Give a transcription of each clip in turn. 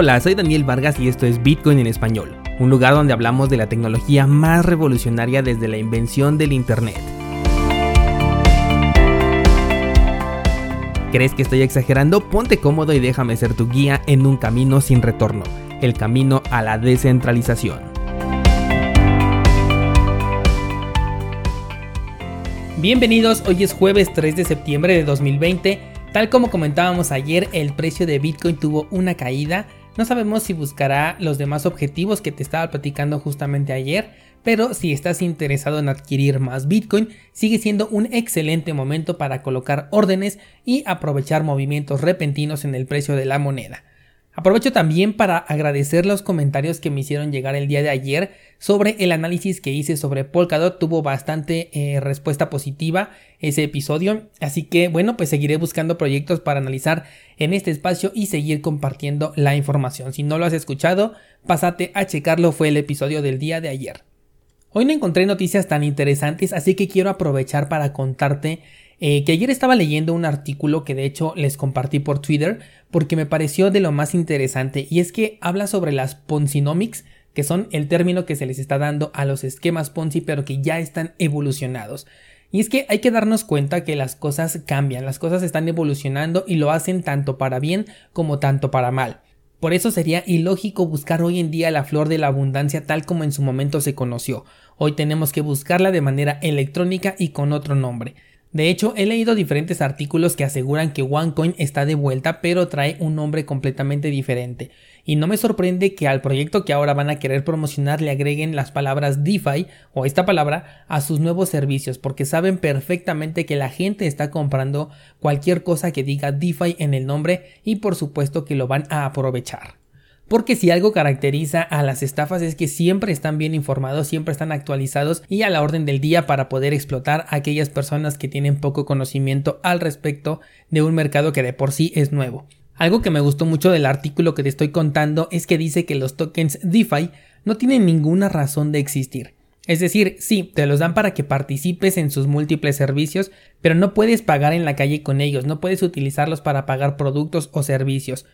Hola, soy Daniel Vargas y esto es Bitcoin en español, un lugar donde hablamos de la tecnología más revolucionaria desde la invención del Internet. ¿Crees que estoy exagerando? Ponte cómodo y déjame ser tu guía en un camino sin retorno, el camino a la descentralización. Bienvenidos, hoy es jueves 3 de septiembre de 2020. Tal como comentábamos ayer, el precio de Bitcoin tuvo una caída no sabemos si buscará los demás objetivos que te estaba platicando justamente ayer, pero si estás interesado en adquirir más Bitcoin, sigue siendo un excelente momento para colocar órdenes y aprovechar movimientos repentinos en el precio de la moneda. Aprovecho también para agradecer los comentarios que me hicieron llegar el día de ayer sobre el análisis que hice sobre Polkadot. Tuvo bastante eh, respuesta positiva ese episodio. Así que bueno, pues seguiré buscando proyectos para analizar en este espacio y seguir compartiendo la información. Si no lo has escuchado, pásate a checarlo. Fue el episodio del día de ayer. Hoy no encontré noticias tan interesantes, así que quiero aprovechar para contarte eh, que ayer estaba leyendo un artículo que de hecho les compartí por Twitter porque me pareció de lo más interesante y es que habla sobre las Ponzinomics que son el término que se les está dando a los esquemas Ponzi pero que ya están evolucionados. Y es que hay que darnos cuenta que las cosas cambian, las cosas están evolucionando y lo hacen tanto para bien como tanto para mal. Por eso sería ilógico buscar hoy en día la flor de la abundancia tal como en su momento se conoció. Hoy tenemos que buscarla de manera electrónica y con otro nombre. De hecho, he leído diferentes artículos que aseguran que OneCoin está de vuelta, pero trae un nombre completamente diferente. Y no me sorprende que al proyecto que ahora van a querer promocionar le agreguen las palabras DeFi o esta palabra a sus nuevos servicios, porque saben perfectamente que la gente está comprando cualquier cosa que diga DeFi en el nombre y por supuesto que lo van a aprovechar. Porque si algo caracteriza a las estafas es que siempre están bien informados, siempre están actualizados y a la orden del día para poder explotar a aquellas personas que tienen poco conocimiento al respecto de un mercado que de por sí es nuevo. Algo que me gustó mucho del artículo que te estoy contando es que dice que los tokens DeFi no tienen ninguna razón de existir. Es decir, sí, te los dan para que participes en sus múltiples servicios, pero no puedes pagar en la calle con ellos, no puedes utilizarlos para pagar productos o servicios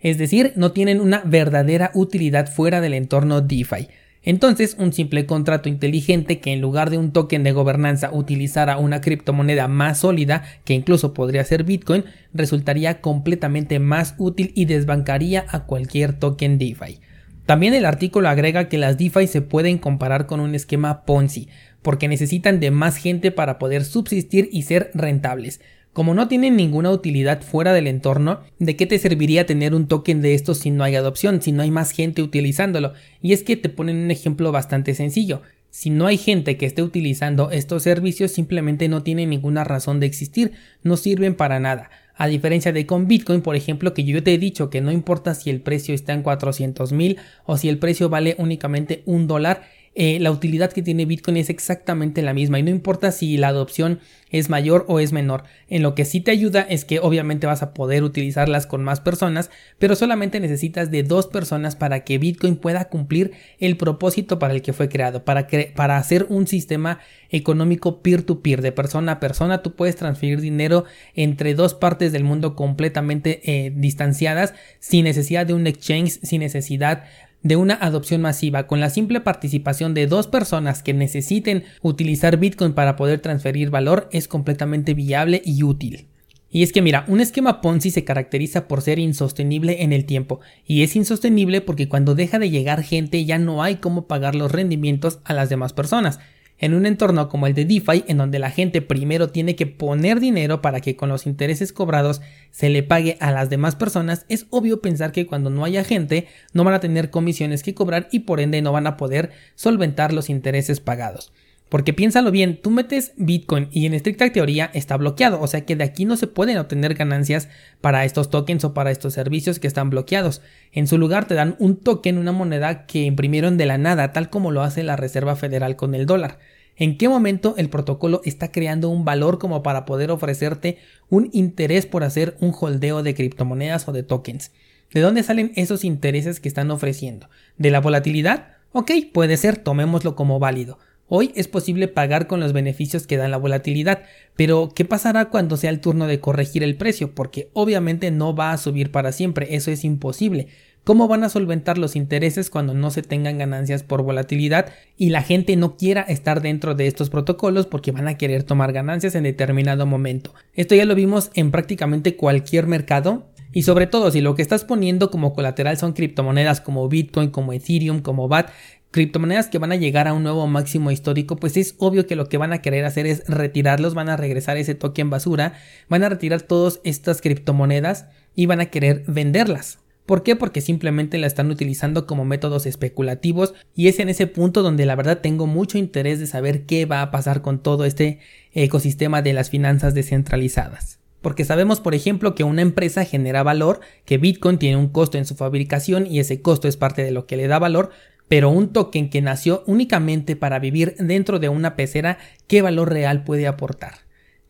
es decir, no tienen una verdadera utilidad fuera del entorno DeFi. Entonces, un simple contrato inteligente que en lugar de un token de gobernanza utilizara una criptomoneda más sólida, que incluso podría ser Bitcoin, resultaría completamente más útil y desbancaría a cualquier token DeFi. También el artículo agrega que las DeFi se pueden comparar con un esquema Ponzi, porque necesitan de más gente para poder subsistir y ser rentables. Como no tienen ninguna utilidad fuera del entorno, ¿de qué te serviría tener un token de estos si no hay adopción, si no hay más gente utilizándolo? Y es que te ponen un ejemplo bastante sencillo. Si no hay gente que esté utilizando estos servicios, simplemente no tienen ninguna razón de existir, no sirven para nada. A diferencia de con Bitcoin, por ejemplo, que yo te he dicho que no importa si el precio está en 400 mil o si el precio vale únicamente un dólar, eh, la utilidad que tiene Bitcoin es exactamente la misma y no importa si la adopción es mayor o es menor. En lo que sí te ayuda es que obviamente vas a poder utilizarlas con más personas, pero solamente necesitas de dos personas para que Bitcoin pueda cumplir el propósito para el que fue creado, para, para hacer un sistema económico peer-to-peer, de persona a persona. Tú puedes transferir dinero entre dos partes del mundo completamente eh, distanciadas, sin necesidad de un exchange, sin necesidad de una adopción masiva con la simple participación de dos personas que necesiten utilizar Bitcoin para poder transferir valor es completamente viable y útil. Y es que mira, un esquema Ponzi se caracteriza por ser insostenible en el tiempo, y es insostenible porque cuando deja de llegar gente ya no hay cómo pagar los rendimientos a las demás personas. En un entorno como el de DeFi, en donde la gente primero tiene que poner dinero para que con los intereses cobrados se le pague a las demás personas, es obvio pensar que cuando no haya gente no van a tener comisiones que cobrar y por ende no van a poder solventar los intereses pagados. Porque piénsalo bien, tú metes Bitcoin y en estricta teoría está bloqueado, o sea que de aquí no se pueden obtener ganancias para estos tokens o para estos servicios que están bloqueados. En su lugar te dan un token, una moneda que imprimieron de la nada, tal como lo hace la Reserva Federal con el dólar. ¿En qué momento el protocolo está creando un valor como para poder ofrecerte un interés por hacer un holdeo de criptomonedas o de tokens? ¿De dónde salen esos intereses que están ofreciendo? ¿De la volatilidad? Ok, puede ser, tomémoslo como válido. Hoy es posible pagar con los beneficios que da la volatilidad, pero ¿qué pasará cuando sea el turno de corregir el precio? Porque obviamente no va a subir para siempre, eso es imposible. cómo van a solventar los intereses cuando no se tengan ganancias por volatilidad y la gente no quiera estar dentro de estos protocolos porque van a querer tomar ganancias en determinado momento. Esto ya lo vimos en prácticamente cualquier mercado y sobre todo si lo que estás poniendo como colateral son criptomonedas como Bitcoin, como Ethereum, como BAT, criptomonedas que van a llegar a un nuevo máximo histórico, pues es obvio que lo que van a querer hacer es retirarlos, van a regresar ese token basura, van a retirar todas estas criptomonedas y van a querer venderlas. ¿Por qué? Porque simplemente la están utilizando como métodos especulativos y es en ese punto donde la verdad tengo mucho interés de saber qué va a pasar con todo este ecosistema de las finanzas descentralizadas. Porque sabemos, por ejemplo, que una empresa genera valor, que Bitcoin tiene un costo en su fabricación y ese costo es parte de lo que le da valor, pero un token que nació únicamente para vivir dentro de una pecera, ¿qué valor real puede aportar?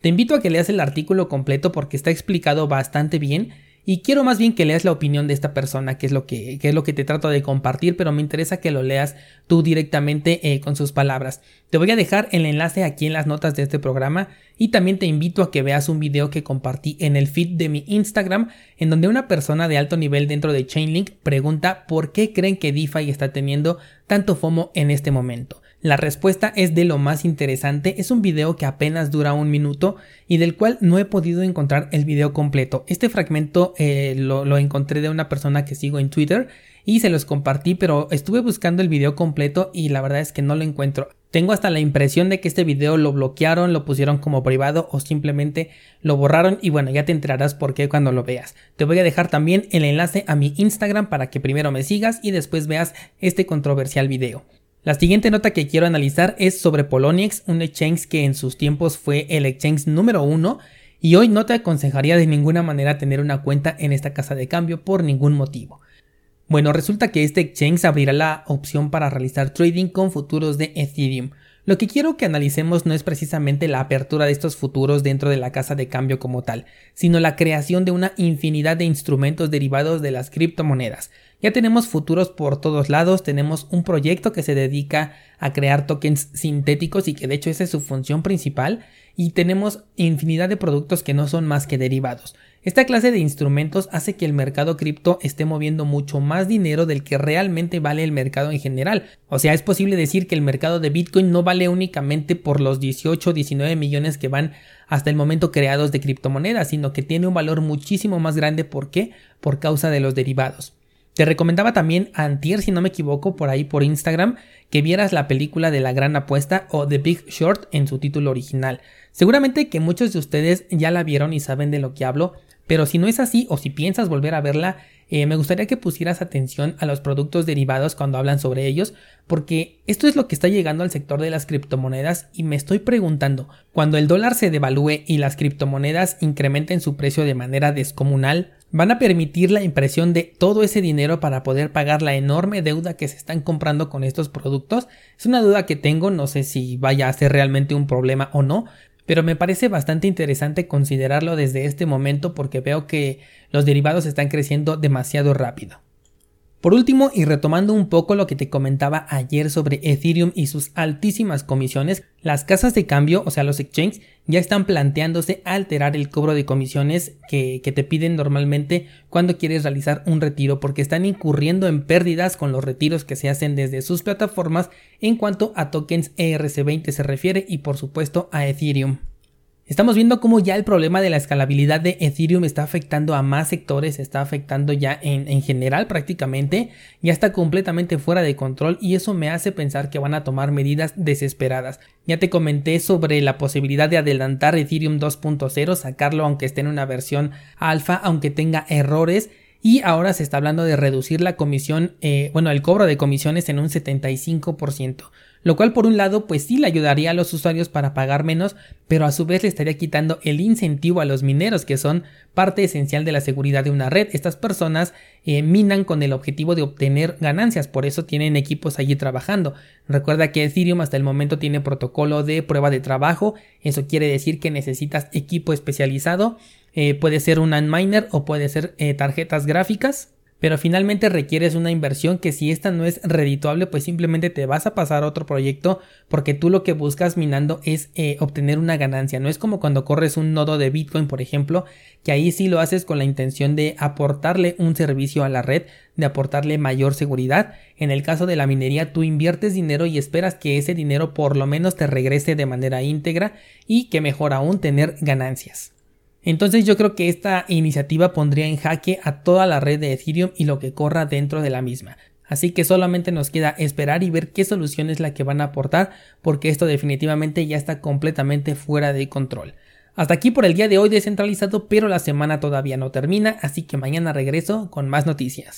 Te invito a que leas el artículo completo porque está explicado bastante bien y quiero más bien que leas la opinión de esta persona, que es lo que, es lo que te trato de compartir, pero me interesa que lo leas tú directamente eh, con sus palabras. Te voy a dejar el enlace aquí en las notas de este programa y también te invito a que veas un video que compartí en el feed de mi Instagram, en donde una persona de alto nivel dentro de Chainlink pregunta por qué creen que DeFi está teniendo tanto FOMO en este momento. La respuesta es de lo más interesante, es un video que apenas dura un minuto y del cual no he podido encontrar el video completo. Este fragmento eh, lo, lo encontré de una persona que sigo en Twitter y se los compartí, pero estuve buscando el video completo y la verdad es que no lo encuentro. Tengo hasta la impresión de que este video lo bloquearon, lo pusieron como privado o simplemente lo borraron y bueno, ya te enterarás por qué cuando lo veas. Te voy a dejar también el enlace a mi Instagram para que primero me sigas y después veas este controversial video. La siguiente nota que quiero analizar es sobre Poloniex, un exchange que en sus tiempos fue el exchange número uno y hoy no te aconsejaría de ninguna manera tener una cuenta en esta casa de cambio por ningún motivo. Bueno, resulta que este exchange abrirá la opción para realizar trading con futuros de Ethereum. Lo que quiero que analicemos no es precisamente la apertura de estos futuros dentro de la casa de cambio como tal, sino la creación de una infinidad de instrumentos derivados de las criptomonedas. Ya tenemos futuros por todos lados, tenemos un proyecto que se dedica a crear tokens sintéticos y que de hecho esa es su función principal, y tenemos infinidad de productos que no son más que derivados. Esta clase de instrumentos hace que el mercado cripto esté moviendo mucho más dinero del que realmente vale el mercado en general. O sea, es posible decir que el mercado de Bitcoin no vale únicamente por los 18 o 19 millones que van hasta el momento creados de criptomonedas, sino que tiene un valor muchísimo más grande. ¿Por qué? Por causa de los derivados. Te recomendaba también antier, si no me equivoco, por ahí por Instagram, que vieras la película de la gran apuesta o The Big Short en su título original. Seguramente que muchos de ustedes ya la vieron y saben de lo que hablo, pero si no es así o si piensas volver a verla, eh, me gustaría que pusieras atención a los productos derivados cuando hablan sobre ellos, porque esto es lo que está llegando al sector de las criptomonedas y me estoy preguntando, cuando el dólar se devalúe y las criptomonedas incrementen su precio de manera descomunal, van a permitir la impresión de todo ese dinero para poder pagar la enorme deuda que se están comprando con estos productos? Es una duda que tengo, no sé si vaya a ser realmente un problema o no, pero me parece bastante interesante considerarlo desde este momento porque veo que los derivados están creciendo demasiado rápido. Por último, y retomando un poco lo que te comentaba ayer sobre Ethereum y sus altísimas comisiones, las casas de cambio, o sea los exchanges, ya están planteándose alterar el cobro de comisiones que, te piden normalmente cuando quieres realizar un retiro porque están incurriendo en pérdidas con los retiros que se hacen desde sus plataformas en cuanto a tokens ERC20 se refiere y por supuesto a Ethereum. Estamos viendo cómo ya el problema de la escalabilidad de Ethereum está afectando a más sectores, está afectando ya en, en, general prácticamente, ya está completamente fuera de control y eso me hace pensar que van a tomar medidas desesperadas. Ya te comenté sobre la posibilidad de adelantar Ethereum 2.0, sacarlo aunque esté en una versión alfa, aunque tenga errores. Y ahora se está hablando de reducir la comisión, eh, bueno, el cobro de comisiones en un 75% lo cual por un lado pues sí le ayudaría a los usuarios para pagar menos, pero a su vez le estaría quitando el incentivo a los mineros que son parte esencial de la seguridad de una red. Estas personas eh, minan con el objetivo de obtener ganancias, por eso tienen equipos allí trabajando. Recuerda que Ethereum hasta el momento tiene protocolo de prueba de trabajo, eso quiere decir que necesitas equipo especializado, eh, puede ser un miner o puede ser eh, tarjetas gráficas pero finalmente requieres una inversión que si esta no es redituable pues simplemente te vas a pasar a otro proyecto porque tú lo que buscas minando es eh, obtener una ganancia. No es como cuando corres un nodo de bitcoin por ejemplo que ahí sí lo haces con la intención de aportarle un servicio a la red de aportarle mayor seguridad. En el caso de la minería tú inviertes dinero y esperas que ese dinero por lo menos te regrese de manera íntegra y que mejor aún tener ganancias entonces yo creo que esta iniciativa pondría en jaque a toda la red de Ethereum y lo que corra dentro de la misma. Así que solamente nos queda esperar y ver qué solución es la que van a aportar porque esto definitivamente ya está completamente fuera de control. Hasta aquí por el día de hoy descentralizado, pero la semana todavía no termina, así que mañana regreso con más noticias.